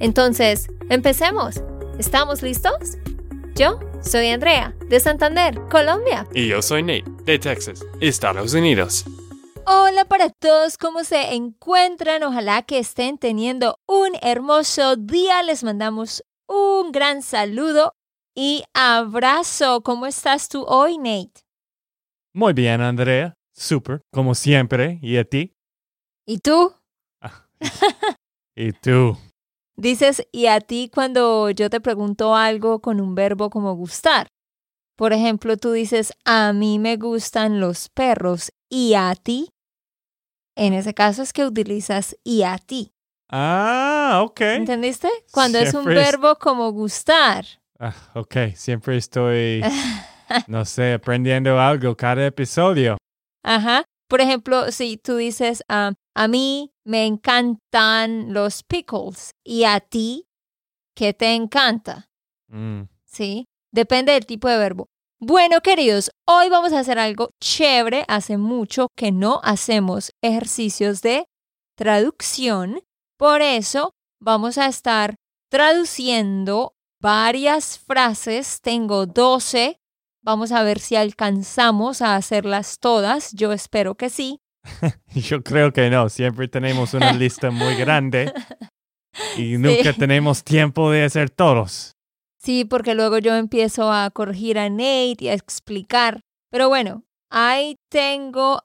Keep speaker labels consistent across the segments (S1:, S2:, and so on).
S1: Entonces, empecemos. ¿Estamos listos? Yo soy Andrea, de Santander, Colombia.
S2: Y yo soy Nate, de Texas, Estados Unidos.
S1: Hola para todos, ¿cómo se encuentran? Ojalá que estén teniendo un hermoso día. Les mandamos un gran saludo y abrazo. ¿Cómo estás tú hoy, Nate?
S2: Muy bien, Andrea. Súper, como siempre. ¿Y a ti?
S1: ¿Y tú?
S2: ¿Y tú?
S1: Dices y a ti cuando yo te pregunto algo con un verbo como gustar. Por ejemplo, tú dices, a mí me gustan los perros. ¿Y a ti? En ese caso es que utilizas y a ti.
S2: Ah, ok.
S1: ¿Entendiste? Cuando es un verbo como gustar.
S2: Ah, ok, siempre estoy no sé, aprendiendo algo cada episodio.
S1: Ajá. Por ejemplo, si tú dices, ah, a mí me encantan los pickles y a ti, ¿qué te encanta?
S2: Mm.
S1: Sí, depende del tipo de verbo. Bueno, queridos, hoy vamos a hacer algo chévere. Hace mucho que no hacemos ejercicios de traducción. Por eso vamos a estar traduciendo varias frases. Tengo 12 Vamos a ver si alcanzamos a hacerlas todas. Yo espero que sí.
S2: Yo creo que no. Siempre tenemos una lista muy grande y nunca tenemos tiempo de hacer todos.
S1: Sí, porque luego yo empiezo a corregir a Nate y a explicar. Pero bueno, ahí tengo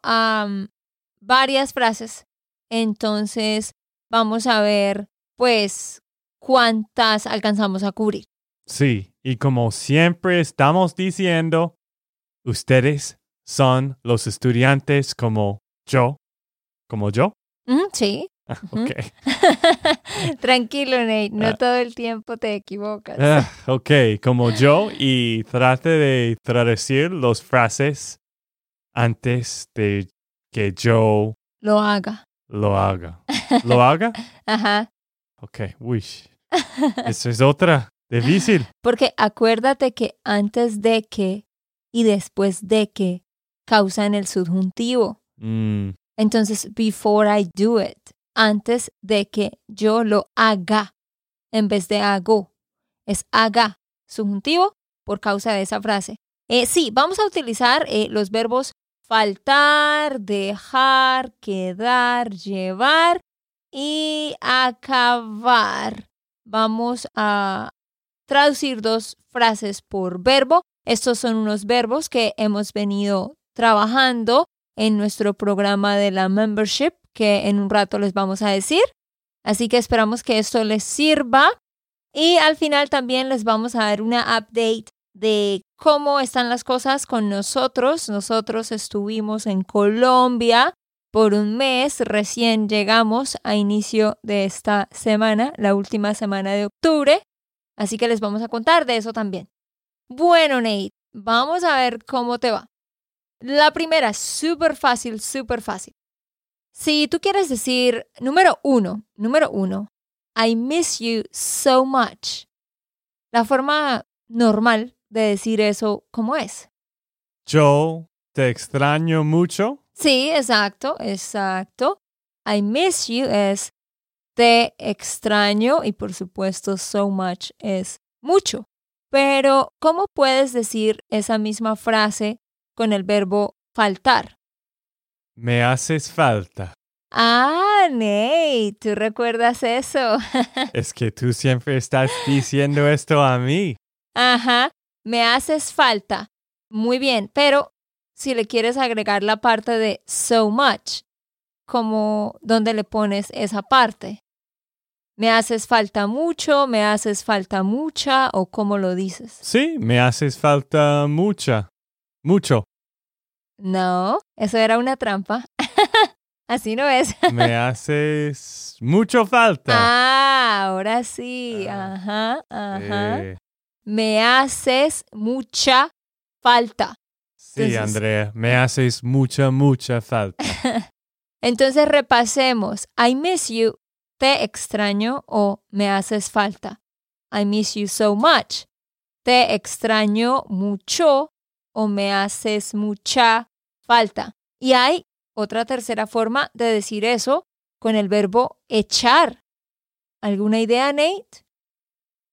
S1: varias frases. Entonces, vamos a ver, pues, cuántas alcanzamos a cubrir.
S2: Sí, y como siempre estamos diciendo, ustedes son los estudiantes como yo, como yo.
S1: sí.
S2: Ah, ok.
S1: Tranquilo, Nate, no ah. todo el tiempo te equivocas.
S2: Ah, ok, como yo y trate de traducir las frases antes de que yo
S1: lo haga.
S2: Lo haga. ¿Lo haga?
S1: Ajá.
S2: Ok, wish. Eso es otra Difícil.
S1: Porque acuérdate que antes de que y después de que causan el subjuntivo.
S2: Mm.
S1: Entonces, before I do it, antes de que yo lo haga, en vez de hago, es haga, subjuntivo por causa de esa frase. Eh, sí, vamos a utilizar eh, los verbos faltar, dejar, quedar, llevar y acabar. Vamos a traducir dos frases por verbo. Estos son unos verbos que hemos venido trabajando en nuestro programa de la membership que en un rato les vamos a decir. Así que esperamos que esto les sirva. Y al final también les vamos a dar una update de cómo están las cosas con nosotros. Nosotros estuvimos en Colombia por un mes, recién llegamos a inicio de esta semana, la última semana de octubre. Así que les vamos a contar de eso también. Bueno, Nate, vamos a ver cómo te va. La primera, súper fácil, súper fácil. Si tú quieres decir, número uno, número uno, I miss you so much. La forma normal de decir eso, ¿cómo es?
S2: Yo te extraño mucho.
S1: Sí, exacto, exacto. I miss you es te extraño y por supuesto so much es mucho. Pero, ¿cómo puedes decir esa misma frase con el verbo faltar?
S2: Me haces falta.
S1: Ah, Nate, ¿tú recuerdas eso?
S2: es que tú siempre estás diciendo esto a mí.
S1: Ajá, me haces falta. Muy bien, pero si le quieres agregar la parte de so much, como dónde le pones esa parte? ¿Me haces falta mucho? ¿Me haces falta mucha? ¿O cómo lo dices?
S2: Sí, me haces falta mucha. Mucho.
S1: No, eso era una trampa. Así no es.
S2: Me haces mucho falta.
S1: Ah, ahora sí.
S2: Ah.
S1: Ajá, ajá.
S2: Eh,
S1: Me haces mucha falta.
S2: sí,
S1: Entonces-
S2: Andrea, me haces mucha, mucha falta.
S1: Entonces repasemos. I miss you. Te extraño o me haces falta. I miss you so much. Te extraño mucho o me haces mucha falta. Y hay otra tercera forma de decir eso con el verbo echar. ¿Alguna idea, Nate?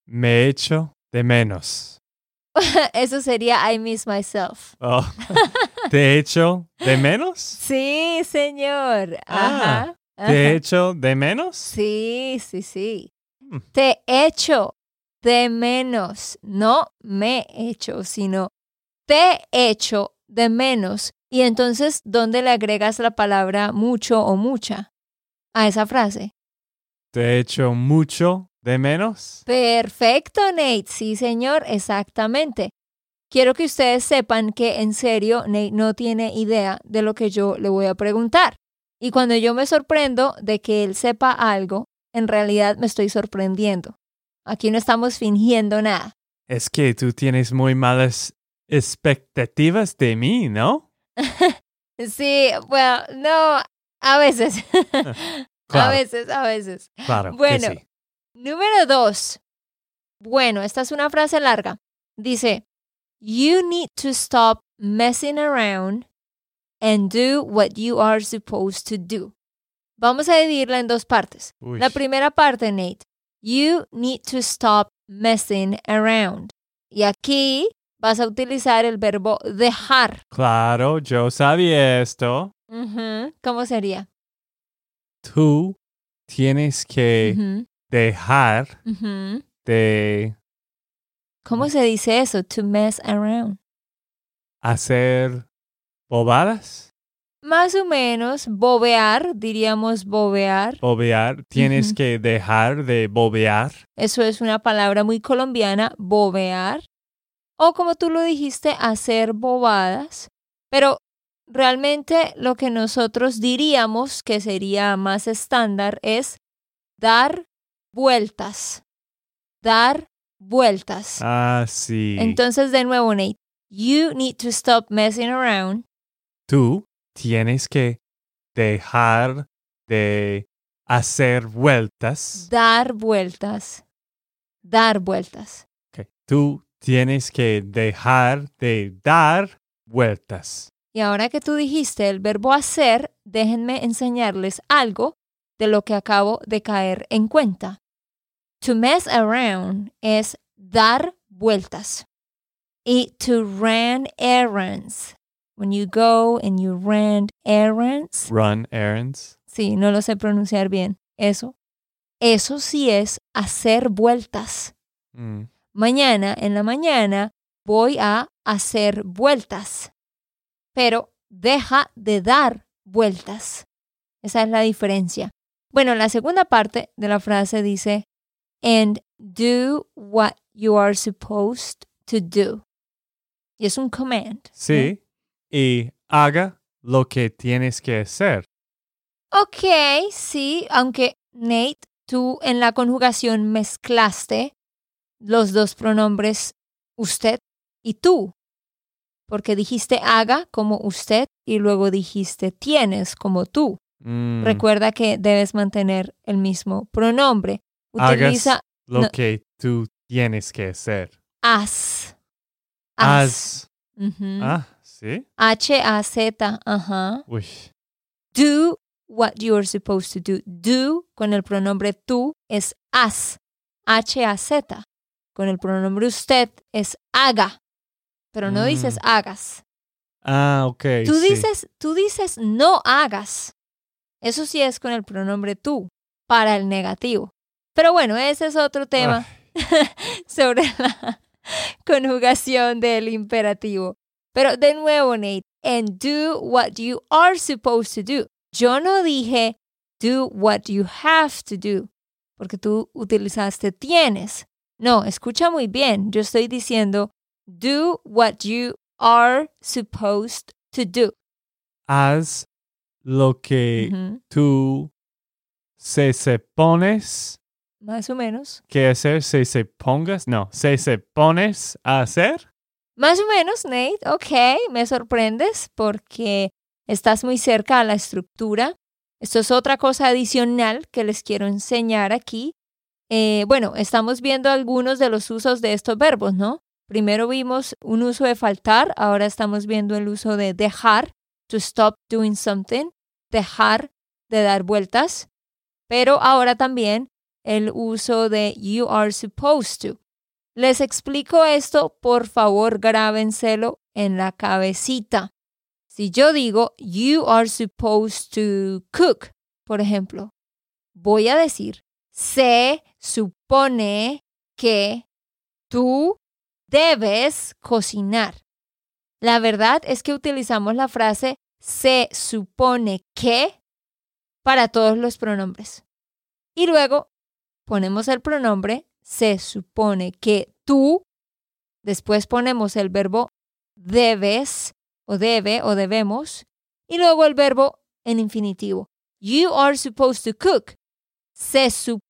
S2: Me echo de menos.
S1: Eso sería I miss myself.
S2: Oh, ¿Te echo de menos?
S1: Sí, señor.
S2: Ah. ¿Te
S1: ajá.
S2: echo de menos?
S1: Sí, sí, sí.
S2: Hmm.
S1: Te echo de menos. No me echo, sino te echo de menos. Y entonces, ¿dónde le agregas la palabra mucho o mucha a esa frase?
S2: ¿Te echo mucho de menos?
S1: Perfecto, Nate. Sí, señor, exactamente. Quiero que ustedes sepan que en serio Nate no tiene idea de lo que yo le voy a preguntar. Y cuando yo me sorprendo de que él sepa algo, en realidad me estoy sorprendiendo. Aquí no estamos fingiendo nada.
S2: Es que tú tienes muy malas expectativas de mí, ¿no?
S1: Sí, bueno, no, a veces. A veces, a veces.
S2: claro. que
S1: Bueno.
S2: sí.
S1: Número dos. Bueno, esta es una frase larga. Dice, You need to stop messing around and do what you are supposed to do. Vamos a dividirla en dos partes.
S2: Uy,
S1: La primera parte, Nate. You need to stop messing around. Y aquí vas a utilizar el verbo dejar.
S2: Claro, yo sabía esto.
S1: ¿Cómo sería?
S2: Tú tienes que dejar de
S1: ¿Cómo se dice eso? To mess around.
S2: hacer bobadas,
S1: Más o menos, bobear, diríamos bobear.
S2: bobear. Tienes que dejar de bobear.
S1: Eso es una palabra muy colombiana, bobear. O como tú lo dijiste, hacer bobadas. Pero realmente lo que nosotros diríamos que sería más estándar es dar vueltas. Dar vueltas.
S2: Ah, sí.
S1: Entonces, de nuevo, Nate, you need to stop messing around.
S2: Tú tienes que dejar de hacer vueltas.
S1: Dar vueltas. Dar vueltas.
S2: Ok. Tú tienes que dejar de dar vueltas.
S1: Y ahora que tú dijiste el verbo hacer, déjenme enseñarles algo de lo que acabo de caer en cuenta. To mess around es dar vueltas. Y to run errands. When you go and you run errands.
S2: Run errands.
S1: Sí, no lo sé pronunciar bien. Eso. Eso sí es hacer vueltas.
S2: Mm.
S1: Mañana, en la mañana, voy a hacer vueltas. Pero deja de dar vueltas. Esa es la diferencia. Bueno, la segunda parte de la frase dice, and do what you are supposed to do. Y es un command.
S2: Sí. Y haga lo que tienes que hacer.
S1: Ok, sí, aunque Nate, tú en la conjugación mezclaste los dos pronombres usted y tú, porque dijiste haga como usted y luego dijiste tienes como tú.
S2: Mm.
S1: Recuerda que debes mantener el mismo pronombre. Utiliza
S2: Lo
S1: no.
S2: que tú tienes que hacer.
S1: as.
S2: Haz.
S1: Ujú.
S2: Ah, sí.
S1: H-A-Z, ajá.
S2: Uy.
S1: do what you are supposed to do. Do con el pronombre tú es haz. H-A-Z. Con el pronombre usted es haga. Pero no
S2: Mm.
S1: dices hagas.
S2: Ah, ok.
S1: Tú
S2: sí.
S1: dices, tú dices no hagas. Eso sí es con el pronombre tú, para el negativo. Pero bueno, ese es otro tema sobre la conjugación del imperativo. Pero de nuevo, Nate, and do what you are supposed to do. Yo no dije do what you have to do, porque tú utilizaste tienes. No, escucha muy bien. Yo estoy diciendo do what you are supposed to do.
S2: Haz lo que tú se, se pones,
S1: Más o menos.
S2: ¿qué hacer? Se, se pongas, no, se, se pones a hacer.
S1: Más o menos, Nate. Ok, me sorprendes porque estás muy cerca a la estructura. Esto es otra cosa adicional que les quiero enseñar aquí. Eh, bueno, estamos viendo algunos de los usos de estos verbos, ¿no? Primero vimos un uso de faltar, ahora estamos viendo el uso de dejar, to stop doing something, dejar de dar vueltas, pero ahora también el uso de you are supposed to. Les explico esto, por favor, grábenselo en la cabecita. Si yo digo you are supposed to cook, por ejemplo, voy a decir se supone que tú debes cocinar. La verdad es que utilizamos la frase se supone que para todos los pronombres. Y luego ponemos el pronombre se supone que tú, después ponemos el verbo debes o debe o debemos y luego el verbo en infinitivo. You are supposed to cook. Se supone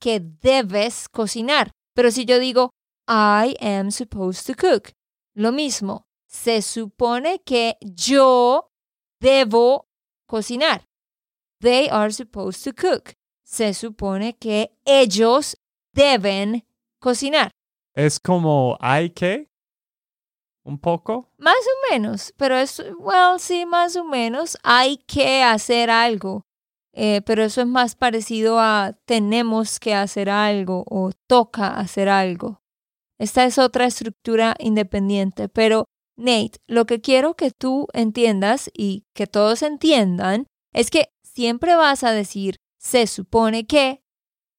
S1: que debes cocinar. Pero si yo digo I am supposed to cook, lo mismo. Se supone que yo debo cocinar. They are supposed to cook. Se supone que ellos deben cocinar.
S2: Es como hay que, un poco.
S1: Más o menos, pero es, well, sí, más o menos. Hay que hacer algo, eh, pero eso es más parecido a tenemos que hacer algo o toca hacer algo. Esta es otra estructura independiente, pero Nate, lo que quiero que tú entiendas y que todos entiendan es que siempre vas a decir se supone que,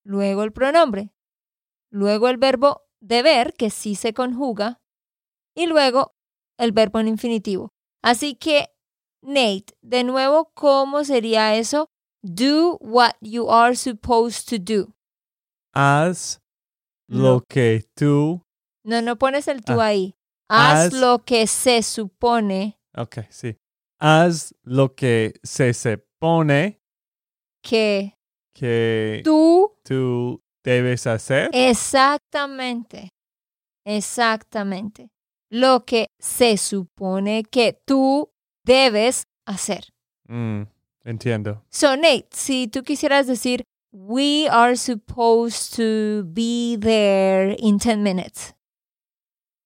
S1: luego el pronombre, luego el verbo deber, que sí se conjuga, y luego el verbo en infinitivo. Así que, Nate, de nuevo, ¿cómo sería eso? Do what you are supposed to do.
S2: Haz
S1: No.
S2: lo que tú.
S1: No, no pones el tú
S2: Ah.
S1: ahí. Haz,
S2: Haz-
S1: lo que se supone
S2: Ok, sí. Haz lo que se supone
S1: que
S2: que
S1: tú
S2: tú debes hacer.
S1: Exactamente. Exactamente. Lo que se supone que tú debes hacer.
S2: Mm, entiendo.
S1: So, Nate, si tú quisieras decir, we are supposed to be there in 10 minutes.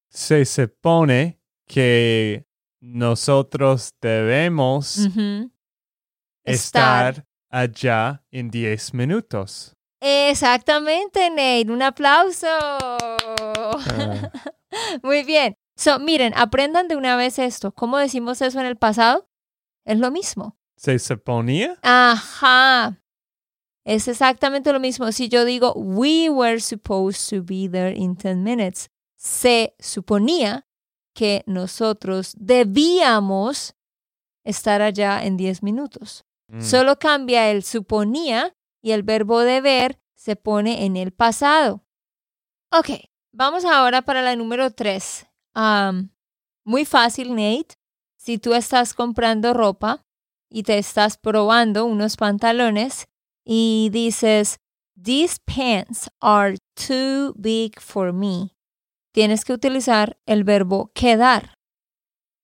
S2: Se supone que nosotros debemos estar allá en 10 minutos.
S1: Exactamente, Nate. Un aplauso.
S2: Ah.
S1: Muy bien. So, miren, aprendan de una vez esto. ¿Cómo decimos eso en el pasado? Es lo mismo.
S2: ¿Se suponía?
S1: Ajá. Es exactamente lo mismo. Si yo digo, we were supposed to be there in 10 minutes, se suponía que nosotros debíamos estar allá en 10 minutos.
S2: Mm.
S1: Solo cambia el suponía y el verbo deber se pone en el pasado. Ok, vamos ahora para la número 3. muy fácil, Nate. Si tú estás comprando ropa y te estás probando unos pantalones y dices, These pants are too big for me. Tienes que utilizar el verbo quedar.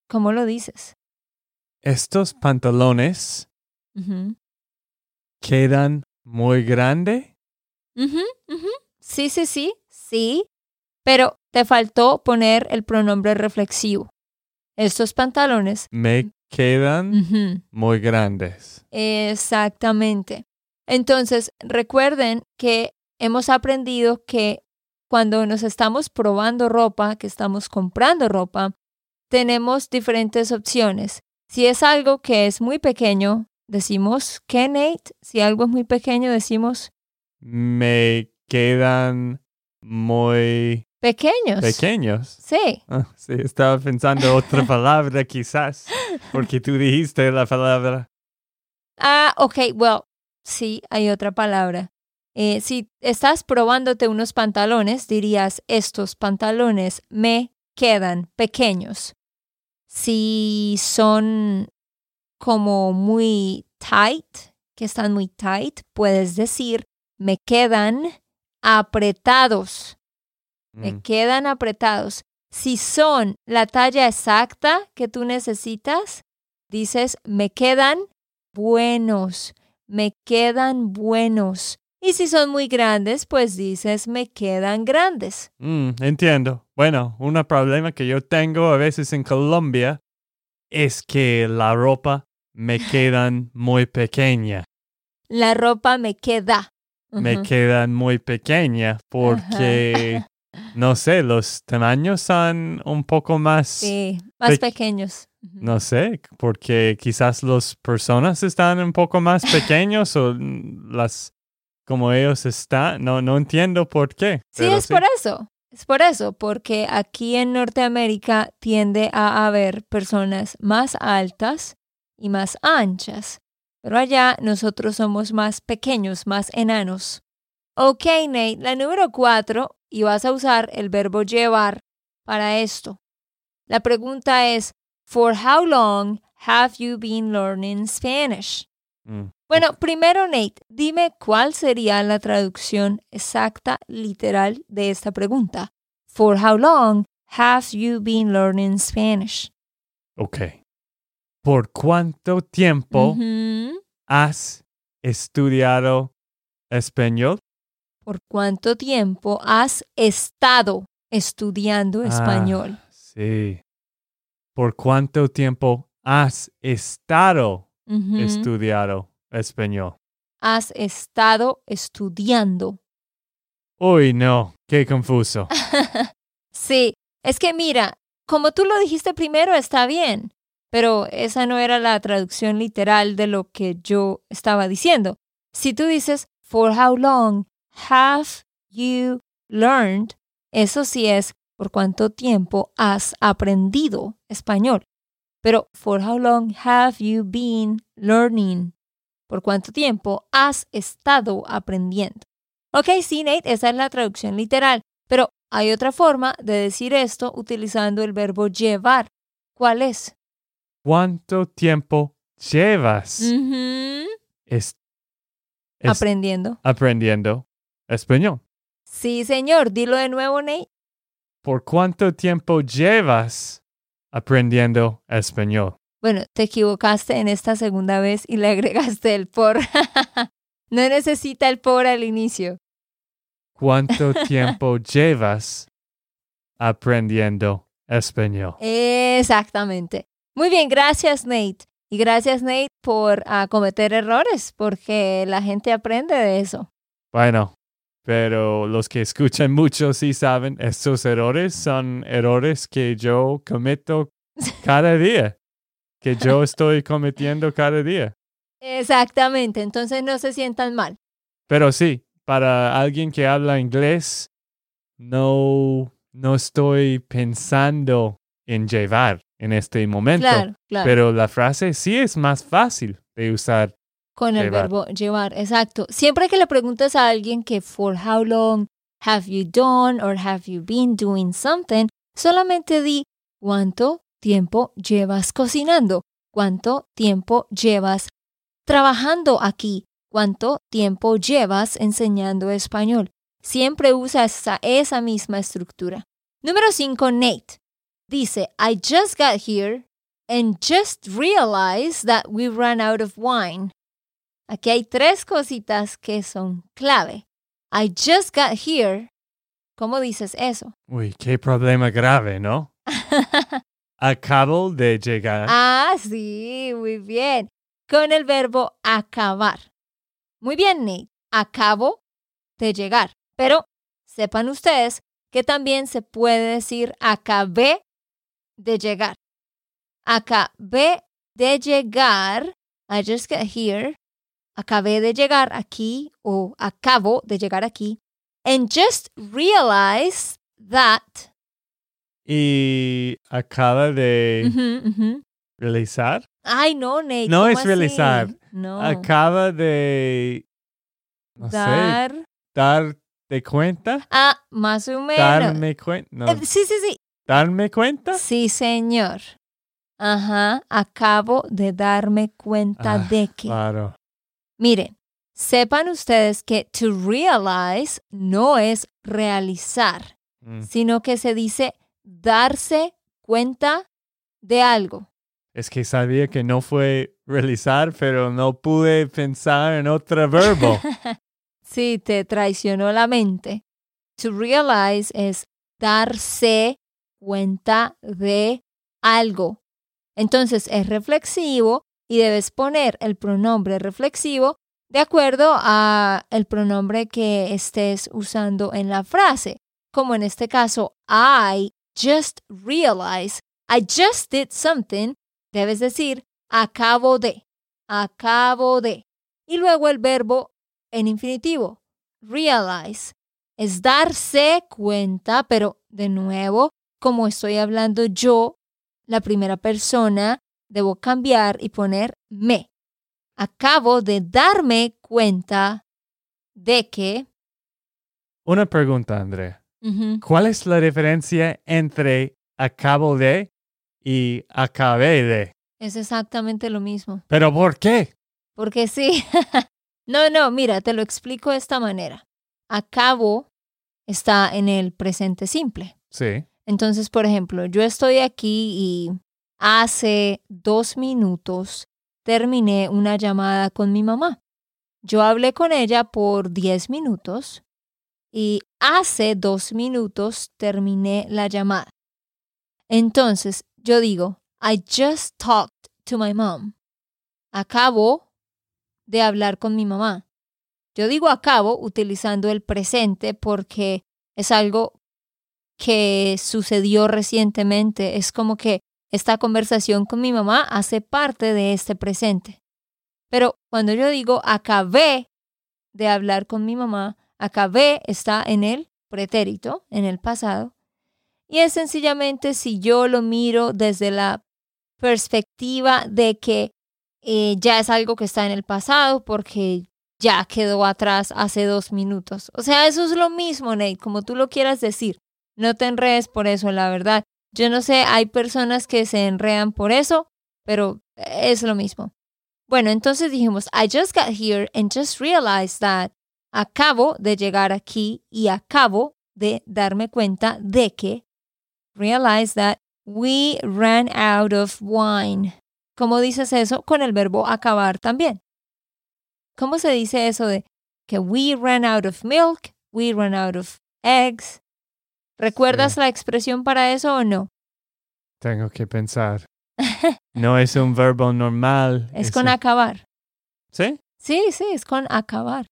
S1: ¿Cómo lo dices?
S2: Estos pantalones quedan muy grande.
S1: Sí, sí, sí, sí. Pero te faltó poner el pronombre reflexivo. Estos pantalones.
S2: Me quedan muy grandes.
S1: Exactamente. Entonces, recuerden que hemos aprendido que cuando nos estamos probando ropa, que estamos comprando ropa, tenemos diferentes opciones. Si es algo que es muy pequeño, decimos que Nate. Si algo es muy pequeño, decimos
S2: Me quedan muy
S1: pequeños.
S2: pequeños.
S1: Sí.
S2: Ah, sí, estaba pensando otra palabra quizás, porque tú dijiste la palabra.
S1: Ah, ok, well, sí, hay otra palabra. Eh, si estás probándote unos pantalones, dirías, estos pantalones me quedan pequeños. Si son como muy tight, que están muy tight, puedes decir me quedan apretados. Me
S2: Mm,
S1: quedan apretados. Si son la talla exacta que tú necesitas, dices me quedan buenos, me quedan buenos. Y si son muy grandes, pues dices me quedan grandes.
S2: mm, entiendo. Bueno, un problema que yo tengo a veces en Colombia es que la ropa me quedan muy pequeña.
S1: La ropa me queda.
S2: Me quedan muy pequeña porque, no sé, los tamaños son un poco más,
S1: Sí, más
S2: Pe-
S1: pequeños.
S2: No sé, porque quizás las personas están un poco más pequeños o las como ellos están. No, no entiendo por qué.
S1: Sí, es por eso. Es por eso, porque aquí en Norteamérica tiende a haber personas más altas y más anchas, pero allá nosotros somos más pequeños, más enanos. Ok, Nate, la número cuatro, y vas a usar el verbo llevar para esto. La pregunta es, For how long have you been learning Spanish?
S2: Mm.
S1: Bueno, primero, Nate, dime cuál sería la traducción exacta, literal, de esta pregunta. For how long have you been learning Spanish?
S2: Ok. ¿Por cuánto tiempo has estudiado español?
S1: ¿Por cuánto tiempo has estado estudiando
S2: Ah,
S1: español?
S2: sí. ¿Por cuánto tiempo has estado
S1: Ujú.
S2: estudiado español?
S1: Has estado estudiando.
S2: Uy, no, qué confuso.
S1: sí, es que mira, como tú lo dijiste primero, está bien, pero esa no era la traducción literal de lo que yo estaba diciendo. Si tú dices, for how long have you learned, eso sí es por cuánto tiempo has aprendido español. Pero for how long have you been learning? ¿Por cuánto tiempo has estado aprendiendo? Ok, sí, Nate, esa es la traducción literal. Pero hay otra forma de decir esto utilizando el verbo llevar. ¿Cuál es?
S2: ¿Cuánto tiempo llevas es-
S1: Aprendiendo.
S2: aprendiendo español?
S1: Sí, señor. Dilo de nuevo, Nate.
S2: ¿Por cuánto tiempo llevas aprendiendo español?
S1: Bueno, te equivocaste en esta segunda vez y le agregaste el por. no necesita el por al inicio.
S2: ¿Cuánto tiempo llevas aprendiendo español?
S1: Exactamente. Muy bien, gracias, Nate. Y gracias, Nate, por ah, cometer errores, porque la gente aprende de eso.
S2: Bueno, pero los que escuchan mucho sí saben, estos errores son errores que yo cometo cada día, que yo estoy cometiendo cada día.
S1: Exactamente, entonces no se sientan mal.
S2: Pero sí, para alguien que habla inglés, no, no estoy pensando en llevar en este momento.
S1: Claro, claro.
S2: Pero la frase sí es más fácil de usar.
S1: Con el
S2: Llevar.
S1: verbo llevar, exacto. Siempre que le preguntas a alguien que for how long have you done or have you been doing something, solamente di cuánto tiempo llevas cocinando, cuánto tiempo llevas trabajando aquí, cuánto tiempo llevas enseñando español. Siempre usa esa, esa misma estructura. Número 5, Nate. Dice, I just got here and just realized that we ran out of wine. Aquí hay tres cositas que son clave. I just got here. ¿Cómo dices eso?
S2: Uy, qué problema grave, ¿no? Acabo de llegar.
S1: ah, sí, muy bien. Con el verbo acabar. Muy bien, Nate. Acabo de llegar. Pero sepan ustedes que también se puede decir acabé de llegar. Acabé de llegar. I just got here. Acabé de llegar aquí o acabo de llegar aquí. And just realize that.
S2: Y acaba de
S1: Ujú, ujú.
S2: realizar.
S1: Ay, no, Nate.
S2: No
S1: ¿cómo
S2: es
S1: así?
S2: realizar.
S1: No.
S2: Acaba de. No sé.
S1: Dar.
S2: ¿Darte cuenta?
S1: Ah, más o menos.
S2: ¿Darme cuenta? No.
S1: Eh, sí, sí, sí.
S2: ¿Darme cuenta?
S1: Sí, señor. Ajá, acabo de darme cuenta
S2: Ah,
S1: de que.
S2: Claro.
S1: Miren, sepan ustedes que to realize no es realizar,
S2: Mm.
S1: sino que se dice darse cuenta de algo.
S2: Es que sabía que no fue realizar, pero no pude pensar en otro verbo.
S1: Sí, te traicionó la mente. To realize es darse cuenta de algo. Entonces es reflexivo y debes poner el pronombre reflexivo de acuerdo a el pronombre que estés usando en la frase. Como en este caso, I just realized, I just did something, debes decir acabo de, acabo de. Y luego el verbo en infinitivo, realize, es darse cuenta, pero de nuevo, como estoy hablando yo, la primera persona, debo cambiar y poner me. Acabo de darme cuenta de que...
S2: Una pregunta, Andrea. ¿Cuál es la diferencia entre acabo de y acabé de?
S1: es exactamente lo mismo.
S2: ¿Pero por qué?
S1: Porque sí. no, no, mira, te lo explico de esta manera. Acabo está en el presente simple.
S2: Sí.
S1: Entonces, por ejemplo, yo estoy aquí y hace dos minutos terminé una llamada con mi mamá. Yo hablé con ella por diez minutos y hace dos minutos terminé la llamada. Entonces, yo digo, I just talked to my mom. Acabo de hablar con mi mamá. Yo digo acabo utilizando el presente porque es algo que sucedió recientemente. Es como que esta conversación con mi mamá hace parte de este presente. Pero cuando yo digo acabé de hablar con mi mamá, acabé está en el pretérito, en el pasado. Y es sencillamente si yo lo miro desde la perspectiva de que eh, ya es algo que está en el pasado porque ya quedó atrás hace dos minutos. O sea, eso es lo mismo, Nate, como tú lo quieras decir. No te enredes por eso, la verdad. Yo no sé, hay personas que se enredan por eso, pero es lo mismo. Bueno, entonces dijimos, I just got here and just realized that acabo de llegar aquí y acabo de darme cuenta de que realize that we ran out of wine. ¿Cómo dices eso? Con el verbo acabar también. ¿Cómo se dice eso de que we ran out of milk, we ran out of eggs? ¿Recuerdas
S2: Sí.
S1: la expresión para eso o no?
S2: Tengo que pensar. No es un verbo normal.
S1: Es con
S2: un-
S1: acabar.
S2: ¿Sí?
S1: Sí, sí, es con acabar.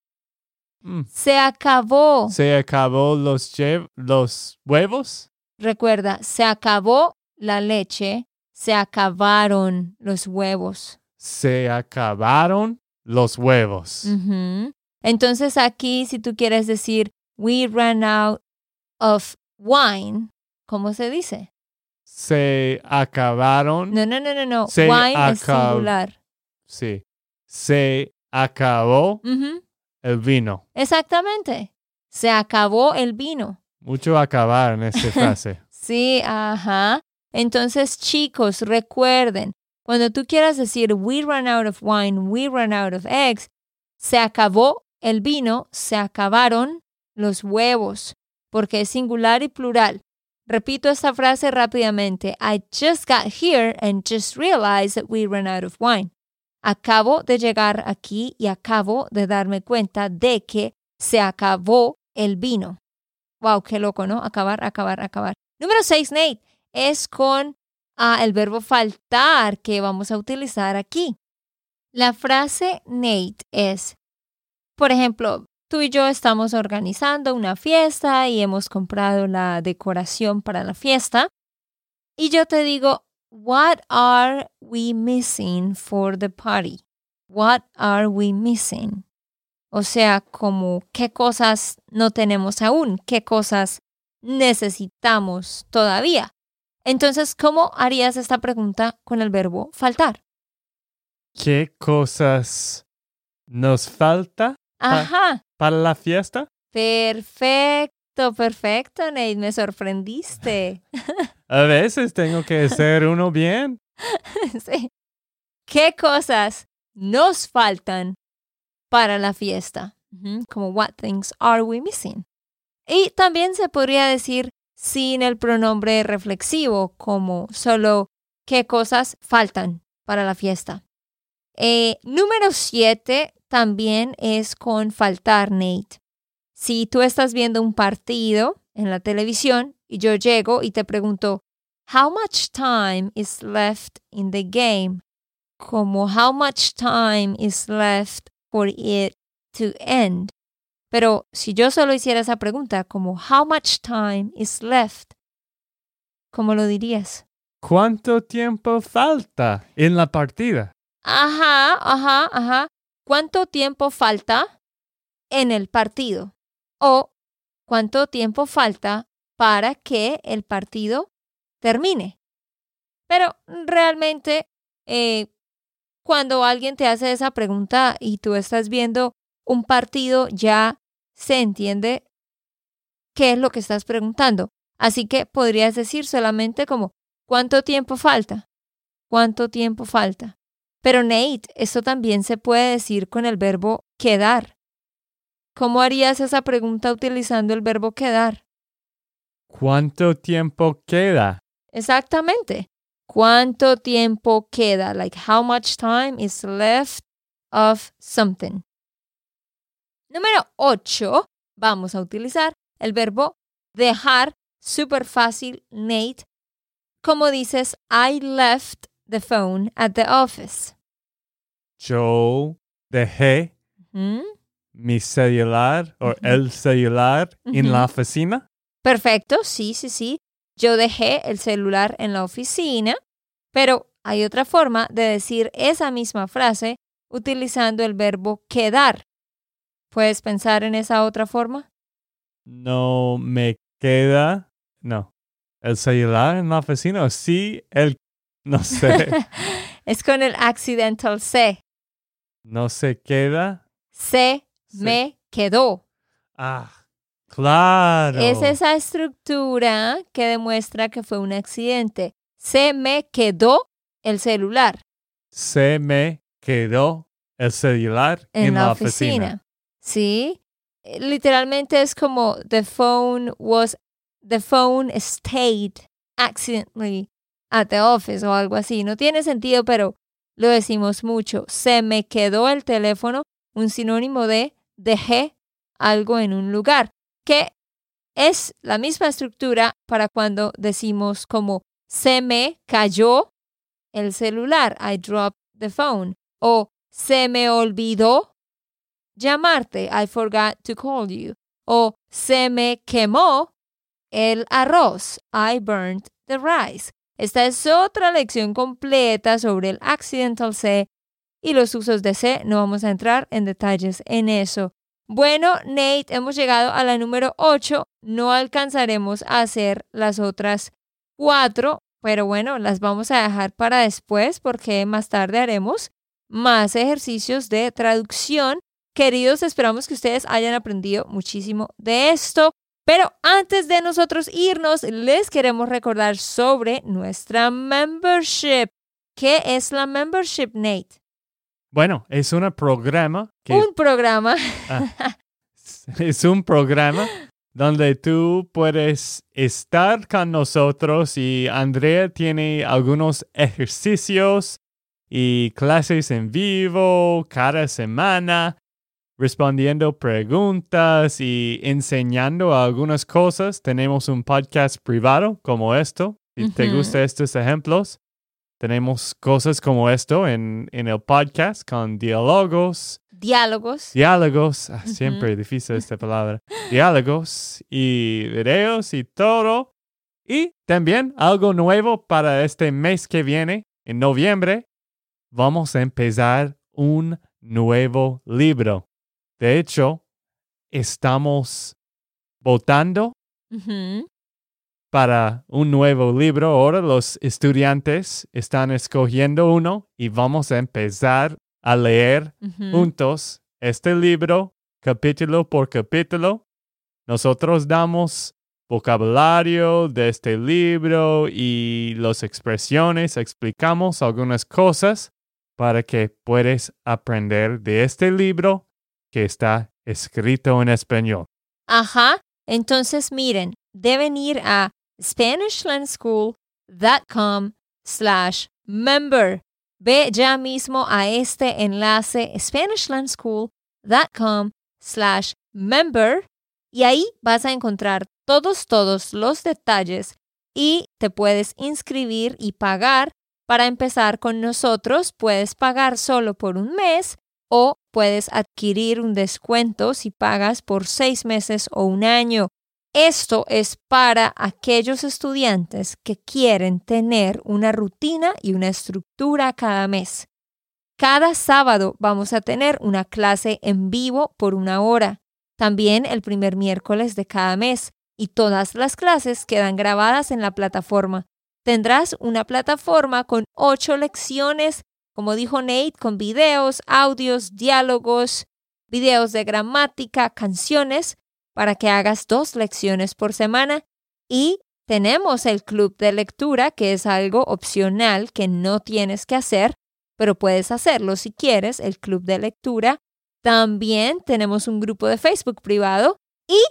S2: Mm.
S1: Se acabó.
S2: ¿Se acabó los, los huevos?
S1: Recuerda, se acabó la leche, se acabaron los huevos.
S2: Se acabaron los huevos.
S1: Entonces aquí, si tú quieres decir, we ran out of wine, ¿cómo se dice?
S2: Se acabaron.
S1: No, no, no, no, no.
S2: Se
S1: wine es singular.
S2: Sí. Se acabó el vino.
S1: Exactamente. Se acabó el vino.
S2: Mucho acabar en esta frase.
S1: Sí, ajá. Entonces, chicos, recuerden, cuando tú quieras decir we ran out of wine, we ran out of eggs, se acabó el vino, se acabaron los huevos, porque es singular y plural. Repito esta frase rápidamente. I just got here and just realized that we ran out of wine. Acabo de llegar aquí y acabo de darme cuenta de que se acabó el vino. Wow, qué loco, ¿no? Acabar, acabar, acabar. Número 6, Nate, es con ah, el verbo faltar que vamos a utilizar aquí. La frase Nate es, por ejemplo, tú y yo estamos organizando una fiesta y hemos comprado la decoración para la fiesta. Y yo te digo, what are we missing for the party? What are we missing? O sea, como qué cosas no tenemos aún, qué cosas necesitamos todavía. Entonces, ¿cómo harías esta pregunta con el verbo faltar?
S2: ¿Qué cosas nos falta
S1: Ajá,
S2: para la fiesta?
S1: perfecto, perfecto, Nate, me sorprendiste.
S2: A veces tengo que hacer uno bien.
S1: Sí. ¿Qué cosas nos faltan para la fiesta? Como what things are we missing? Y también se podría decir sin el pronombre reflexivo, como solo qué cosas faltan para la fiesta. Eh, número siete también es con faltar, Nate. Si tú estás viendo un partido en la televisión y yo llego y te pregunto, How much time is left in the game? Como how much time is left for it to end? Pero si yo solo hiciera esa pregunta como how much time is left, ¿cómo lo dirías?
S2: ¿Cuánto tiempo falta en la partida?
S1: Ajá, ajá, ajá. ¿Cuánto tiempo falta en el partido? O ¿cuánto tiempo falta para que el partido termine? Pero realmente, eh, cuando alguien te hace esa pregunta y tú estás viendo un partido, ya se entiende qué es lo que estás preguntando. Así que podrías decir solamente como, ¿cuánto tiempo falta? ¿Cuánto tiempo falta? Pero Nate, esto también se puede decir con el verbo quedar. ¿Cómo harías esa pregunta utilizando el verbo quedar?
S2: ¿Cuánto tiempo queda?
S1: Exactamente. ¿Cuánto tiempo queda? Like how much time is left of something. Número 8. Vamos a utilizar el verbo dejar. Súper fácil, Nate. Como dices, I left the phone at the office.
S2: Yo dejé
S1: ¿Mm?
S2: mi celular o el celular en la oficina.
S1: Perfecto, sí, sí, sí. Yo dejé el celular en la oficina, pero hay otra forma de decir esa misma frase utilizando el verbo quedar. ¿Puedes pensar en esa otra forma?
S2: No me queda. No. ¿El celular en la oficina? ¿O sí? El. No sé.
S1: es con el accidental se.
S2: No se queda.
S1: Se
S2: Se-
S1: me quedó.
S2: Ah, claro.
S1: Es esa estructura que demuestra que fue un accidente. Se me quedó el celular
S2: Se me quedó el celular
S1: en,
S2: en,
S1: la,
S2: oficina.
S1: oficina. Sí. Eh, Literalmente es como the phone was, the phone stayed accidentally at the office o algo así. No tiene sentido, pero lo decimos mucho. Se me quedó el teléfono, un sinónimo de dejé algo en un lugar, que es la misma estructura para cuando decimos como se me cayó el celular, I dropped the phone, o se me olvidó llamarte, I forgot to call you, o se me quemó el arroz, I burned the rice. Esta es otra lección completa sobre el accidental C y los usos de C. No vamos a entrar en detalles en eso. Bueno, Nate, hemos llegado a la número 8. No alcanzaremos a hacer las otras cuatro, pero bueno, las vamos a dejar para después porque más tarde haremos más ejercicios de traducción. Queridos, esperamos que ustedes hayan aprendido muchísimo de esto. Pero antes de nosotros irnos, les queremos recordar sobre nuestra membership. ¿Qué es la membership, Nate?
S2: Bueno, es un programa que
S1: Un programa.
S2: Ah, es un programa donde tú puedes estar con nosotros y Andrea tiene algunos ejercicios y clases en vivo cada semana, respondiendo preguntas y enseñando algunas cosas. Tenemos un podcast privado como esto. Si te
S1: Ujú.
S2: gustan estos ejemplos, tenemos cosas como esto en, en el podcast con diálogos
S1: Diálogos.
S2: diálogos, ah,
S1: Ujú.
S2: siempre difícil esta palabra, diálogos y videos y todo. Y también algo nuevo para este mes que viene, en noviembre, vamos a empezar un nuevo libro. De hecho, estamos votando para un nuevo libro. Ahora los estudiantes están escogiendo uno y vamos a empezar a leer juntos este libro, capítulo por capítulo. Nosotros damos vocabulario de este libro y las expresiones. Explicamos algunas cosas para que puedas aprender de este libro que está escrito en español.
S1: Ajá. Entonces, miren, deben ir a SpanishLandSchool.com slash member. Ve ya mismo a este enlace SpanishLandSchool.com slash member y ahí vas a encontrar todos, todos los detalles y te puedes inscribir y pagar. Para empezar con nosotros, puedes pagar solo por un mes o puedes adquirir un descuento si pagas por seis meses o un año. Esto es para aquellos estudiantes que quieren tener una rutina y una estructura cada mes. Cada sábado vamos a tener una clase en vivo por una hora, también el primer miércoles de cada mes, y todas las clases quedan grabadas en la plataforma. Tendrás una plataforma con ocho lecciones, como dijo Nate, con videos, audios, diálogos, videos de gramática, canciones, para que hagas dos lecciones por semana y tenemos el club de lectura, que es algo opcional que no tienes que hacer, pero puedes hacerlo si quieres, el club de lectura. También tenemos un grupo de Facebook privado y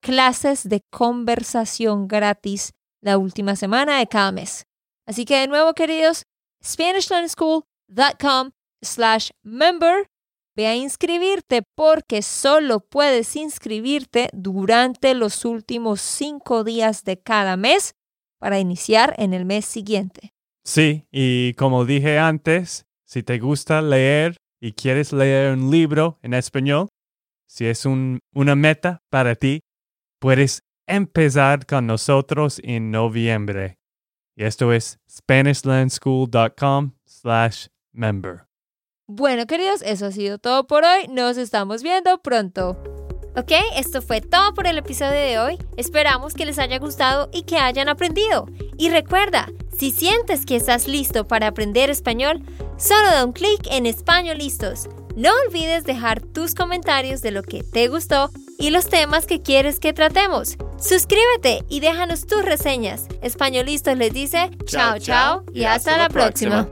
S1: clases de conversación gratis la última semana de cada mes. Así que de nuevo, queridos, SpanishLearnSchool.com slash member Ve a inscribirte porque solo puedes inscribirte durante los últimos cinco días de cada mes para iniciar en el mes siguiente.
S2: Sí, y como dije antes, si te gusta leer y quieres leer un libro en español, si es una meta para ti, puedes empezar con nosotros en noviembre. Y esto es SpanishLandSchool.com slash member.
S1: Bueno, queridos, eso ha sido todo por hoy. Nos estamos viendo pronto. Ok, esto fue todo por el episodio de hoy. Esperamos que les haya gustado y que hayan aprendido. Y recuerda, si sientes que estás listo para aprender español, solo da un clic en Español Listos. No olvides dejar tus comentarios de lo que te gustó y los temas que quieres que tratemos. Suscríbete y déjanos tus reseñas. Españolistos les dice chao chao y hasta, la próxima.